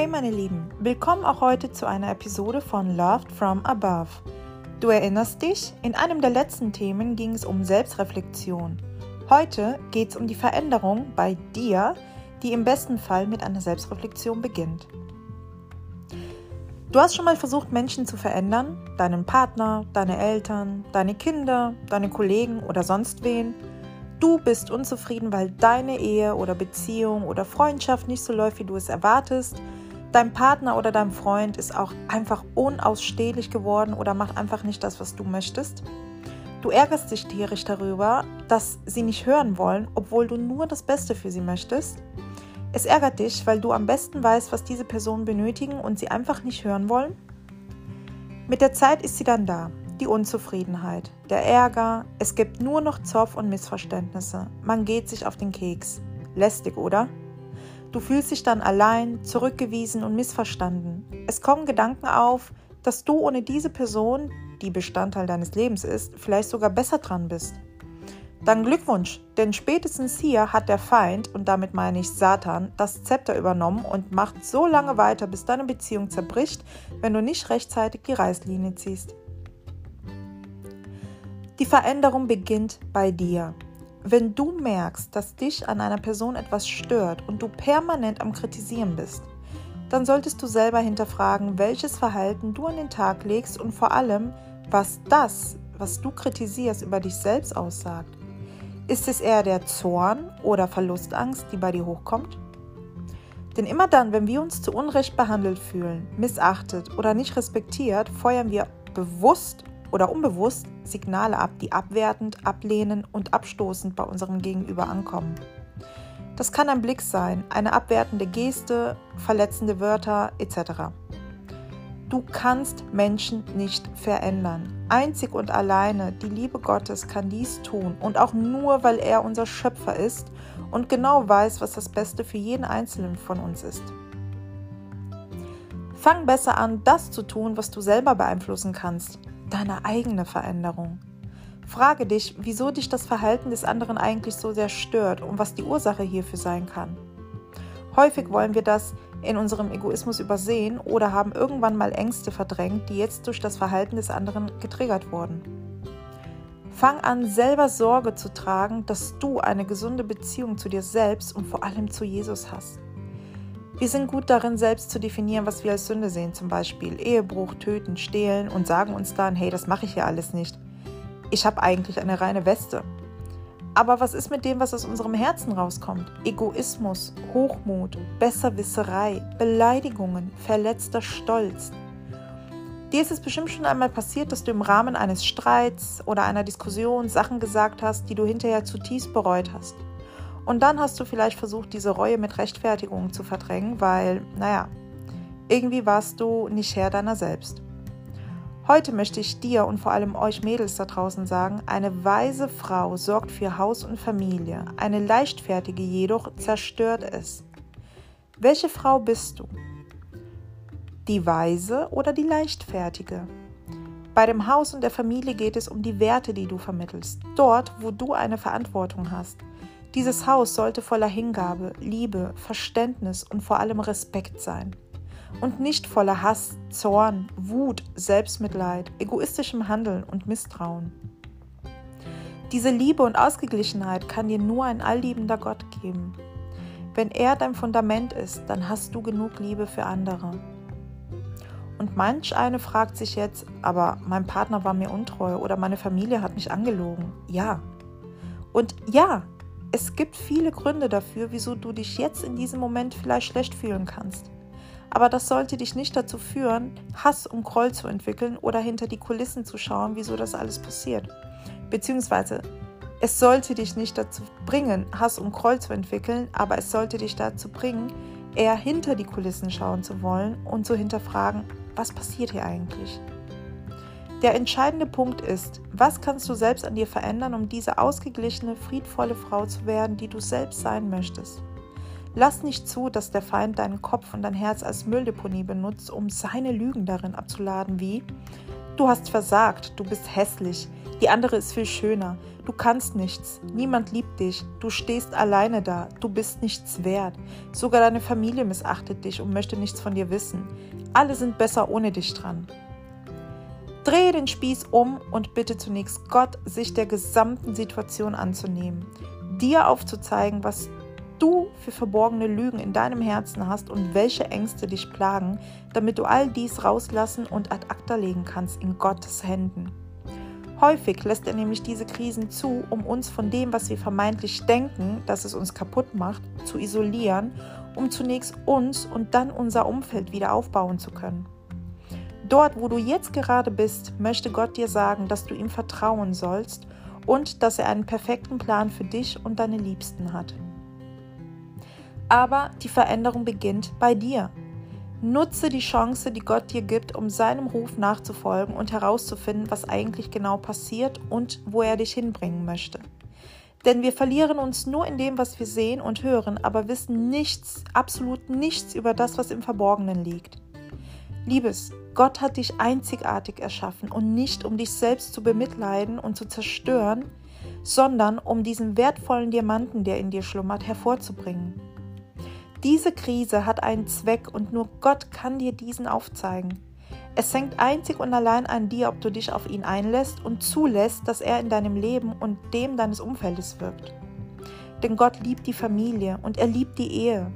Hey meine Lieben, willkommen auch heute zu einer Episode von Loved from Above. Du erinnerst dich, in einem der letzten Themen ging es um Selbstreflexion. Heute geht es um die Veränderung bei dir, die im besten Fall mit einer Selbstreflexion beginnt. Du hast schon mal versucht, Menschen zu verändern, deinen Partner, deine Eltern, deine Kinder, deine Kollegen oder sonst wen. Du bist unzufrieden, weil deine Ehe oder Beziehung oder Freundschaft nicht so läuft, wie du es erwartest Dein Partner oder dein Freund ist auch einfach unausstehlich geworden oder macht einfach nicht das, was du möchtest. Du ärgerst dich tierisch darüber, dass sie nicht hören wollen, obwohl du nur das Beste für sie möchtest. Es ärgert dich, weil du am besten weißt, was diese Personen benötigen und sie einfach nicht hören wollen. Mit der Zeit ist sie dann da, die Unzufriedenheit, der Ärger, es gibt nur noch Zoff und Missverständnisse. Man geht sich auf den Keks. Lästig, oder? Du fühlst dich dann allein, zurückgewiesen und missverstanden. Es kommen Gedanken auf, dass du ohne diese Person, die Bestandteil deines Lebens ist, vielleicht sogar besser dran bist. Dann Glückwunsch, denn spätestens hier hat der Feind, und damit meine ich Satan, das Zepter übernommen und macht so lange weiter, bis deine Beziehung zerbricht, wenn du nicht rechtzeitig die Reißlinie ziehst. Die Veränderung beginnt bei dir. Wenn du merkst, dass dich an einer Person etwas stört und du permanent am Kritisieren bist, dann solltest du selber hinterfragen, welches Verhalten du an den Tag legst und vor allem, was das, was du kritisierst, über dich selbst aussagt. Ist es eher der Zorn oder Verlustangst, die bei dir hochkommt? Denn immer dann, wenn wir uns zu Unrecht behandelt fühlen, missachtet oder nicht respektiert, feuern wir bewusst oder unbewusst Signale ab, die abwertend, ablehnend und abstoßend bei unserem Gegenüber ankommen. Das kann ein Blick sein, eine abwertende Geste, verletzende Wörter etc. Du kannst Menschen nicht verändern. Einzig und alleine die Liebe Gottes kann dies tun und auch nur, weil er unser Schöpfer ist und genau weiß, was das Beste für jeden Einzelnen von uns ist. Fang besser an, das zu tun, was du selber beeinflussen kannst deine eigene Veränderung. Frage dich, wieso dich das Verhalten des anderen eigentlich so sehr stört und was die Ursache hierfür sein kann. Häufig wollen wir das in unserem Egoismus übersehen oder haben irgendwann mal Ängste verdrängt, die jetzt durch das Verhalten des anderen getriggert wurden. Fang an, selber Sorge zu tragen, dass du eine gesunde Beziehung zu dir selbst und vor allem zu Jesus hast. Wir sind gut darin, selbst zu definieren, was wir als Sünde sehen, zum Beispiel Ehebruch, Töten, Stehlen und sagen uns dann, hey, das mache ich ja alles nicht. Ich habe eigentlich eine reine Weste. Aber was ist mit dem, was aus unserem Herzen rauskommt? Egoismus, Hochmut, Besserwisserei, Beleidigungen, verletzter Stolz. Dir ist es bestimmt schon einmal passiert, dass du im Rahmen eines Streits oder einer Diskussion Sachen gesagt hast, die du hinterher zutiefst bereut hast. Und dann hast du vielleicht versucht, diese Reue mit Rechtfertigung zu verdrängen, weil, naja, irgendwie warst du nicht Herr deiner selbst. Heute möchte ich dir und vor allem euch Mädels da draußen sagen, eine weise Frau sorgt für Haus und Familie, eine leichtfertige jedoch zerstört es. Welche Frau bist du? Die weise oder die leichtfertige? Bei dem Haus und der Familie geht es um die Werte, die du vermittelst, dort, wo du eine Verantwortung hast. Dieses Haus sollte voller Hingabe, Liebe, Verständnis und vor allem Respekt sein. Und nicht voller Hass, Zorn, Wut, Selbstmitleid, egoistischem Handeln und Misstrauen. Diese Liebe und Ausgeglichenheit kann dir nur ein allliebender Gott geben. Wenn er dein Fundament ist, dann hast du genug Liebe für andere. Und manch eine fragt sich jetzt, aber mein Partner war mir untreu oder meine Familie hat mich angelogen. Ja. Und ja, es gibt viele Gründe dafür, wieso du dich jetzt in diesem Moment vielleicht schlecht fühlen kannst. Aber das sollte dich nicht dazu führen, Hass und Groll zu entwickeln oder hinter die Kulissen zu schauen, wieso das alles passiert. Beziehungsweise, es sollte dich nicht dazu bringen, Hass und Groll zu entwickeln, aber es sollte dich dazu bringen, eher hinter die Kulissen schauen zu wollen und zu hinterfragen, was passiert hier eigentlich? Der entscheidende Punkt ist, was kannst du selbst an dir verändern, um diese ausgeglichene, friedvolle Frau zu werden, die du selbst sein möchtest. Lass nicht zu, dass der Feind deinen Kopf und dein Herz als Mülldeponie benutzt, um seine Lügen darin abzuladen, wie Du hast versagt, du bist hässlich, die andere ist viel schöner, du kannst nichts, niemand liebt dich, du stehst alleine da, du bist nichts wert, sogar deine Familie missachtet dich und möchte nichts von dir wissen. Alle sind besser ohne dich dran. Drehe den Spieß um und bitte zunächst Gott, sich der gesamten Situation anzunehmen, dir aufzuzeigen, was du für verborgene Lügen in deinem Herzen hast und welche Ängste dich plagen, damit du all dies rauslassen und ad acta legen kannst in Gottes Händen. Häufig lässt er nämlich diese Krisen zu, um uns von dem, was wir vermeintlich denken, dass es uns kaputt macht, zu isolieren, um zunächst uns und dann unser Umfeld wieder aufbauen zu können. Dort, wo du jetzt gerade bist, möchte Gott dir sagen, dass du ihm vertrauen sollst und dass er einen perfekten Plan für dich und deine Liebsten hat. Aber die Veränderung beginnt bei dir. Nutze die Chance, die Gott dir gibt, um seinem Ruf nachzufolgen und herauszufinden, was eigentlich genau passiert und wo er dich hinbringen möchte. Denn wir verlieren uns nur in dem, was wir sehen und hören, aber wissen nichts, absolut nichts über das, was im Verborgenen liegt. Liebes, Gott hat dich einzigartig erschaffen und nicht um dich selbst zu bemitleiden und zu zerstören, sondern um diesen wertvollen Diamanten, der in dir schlummert, hervorzubringen. Diese Krise hat einen Zweck und nur Gott kann dir diesen aufzeigen. Es hängt einzig und allein an dir, ob du dich auf ihn einlässt und zulässt, dass er in deinem Leben und dem deines Umfeldes wirkt. Denn Gott liebt die Familie und er liebt die Ehe.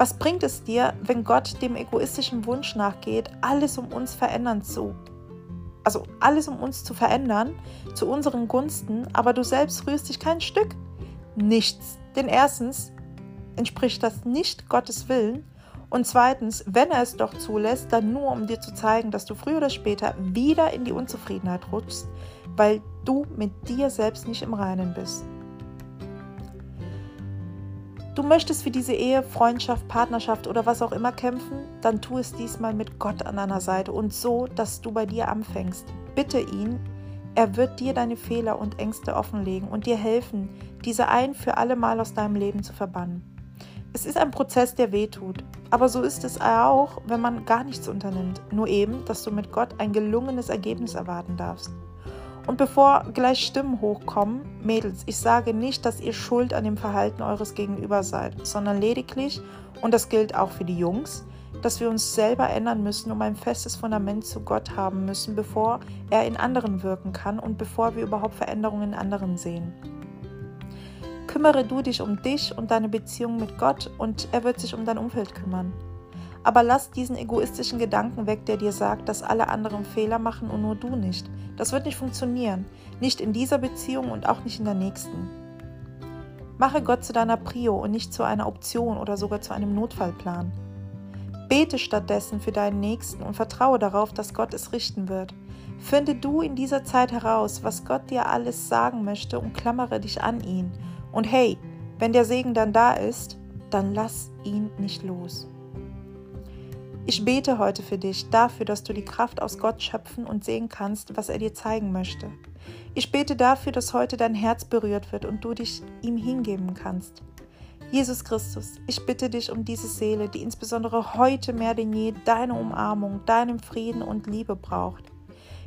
Was bringt es dir, wenn Gott dem egoistischen Wunsch nachgeht, alles um uns verändern zu, also alles um uns zu verändern, zu unseren Gunsten, aber du selbst rührst dich kein Stück? Nichts. Denn erstens entspricht das nicht Gottes Willen und zweitens, wenn er es doch zulässt, dann nur, um dir zu zeigen, dass du früher oder später wieder in die Unzufriedenheit rutschst, weil du mit dir selbst nicht im Reinen bist. Du möchtest für diese Ehe, Freundschaft, Partnerschaft oder was auch immer kämpfen, dann tu es diesmal mit Gott an deiner Seite und so, dass du bei dir anfängst. Bitte ihn, er wird dir deine Fehler und Ängste offenlegen und dir helfen, diese ein für alle Mal aus deinem Leben zu verbannen. Es ist ein Prozess, der wehtut, aber so ist es auch, wenn man gar nichts unternimmt, nur eben, dass du mit Gott ein gelungenes Ergebnis erwarten darfst. Und bevor gleich Stimmen hochkommen, Mädels, ich sage nicht, dass ihr schuld an dem Verhalten eures Gegenüber seid, sondern lediglich, und das gilt auch für die Jungs, dass wir uns selber ändern müssen, um ein festes Fundament zu Gott haben müssen, bevor er in anderen wirken kann und bevor wir überhaupt Veränderungen in anderen sehen. Kümmere du dich um dich und deine Beziehung mit Gott und er wird sich um dein Umfeld kümmern. Aber lass diesen egoistischen Gedanken weg, der dir sagt, dass alle anderen Fehler machen und nur du nicht. Das wird nicht funktionieren. Nicht in dieser Beziehung und auch nicht in der nächsten. Mache Gott zu deiner Prio und nicht zu einer Option oder sogar zu einem Notfallplan. Bete stattdessen für deinen Nächsten und vertraue darauf, dass Gott es richten wird. Finde du in dieser Zeit heraus, was Gott dir alles sagen möchte und klammere dich an ihn. Und hey, wenn der Segen dann da ist, dann lass ihn nicht los. Ich bete heute für dich dafür, dass du die Kraft aus Gott schöpfen und sehen kannst, was er dir zeigen möchte. Ich bete dafür, dass heute dein Herz berührt wird und du dich ihm hingeben kannst. Jesus Christus, ich bitte dich um diese Seele, die insbesondere heute mehr denn je deine Umarmung, deinen Frieden und Liebe braucht.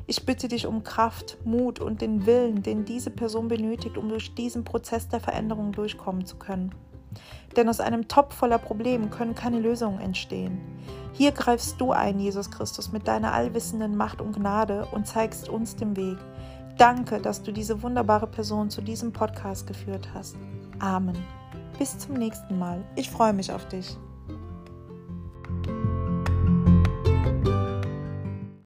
Ich bitte dich um Kraft, Mut und den Willen, den diese Person benötigt, um durch diesen Prozess der Veränderung durchkommen zu können. Denn aus einem Topf voller Probleme können keine Lösungen entstehen. Hier greifst du ein, Jesus Christus, mit deiner allwissenden Macht und Gnade und zeigst uns den Weg. Danke, dass du diese wunderbare Person zu diesem Podcast geführt hast. Amen. Bis zum nächsten Mal. Ich freue mich auf dich.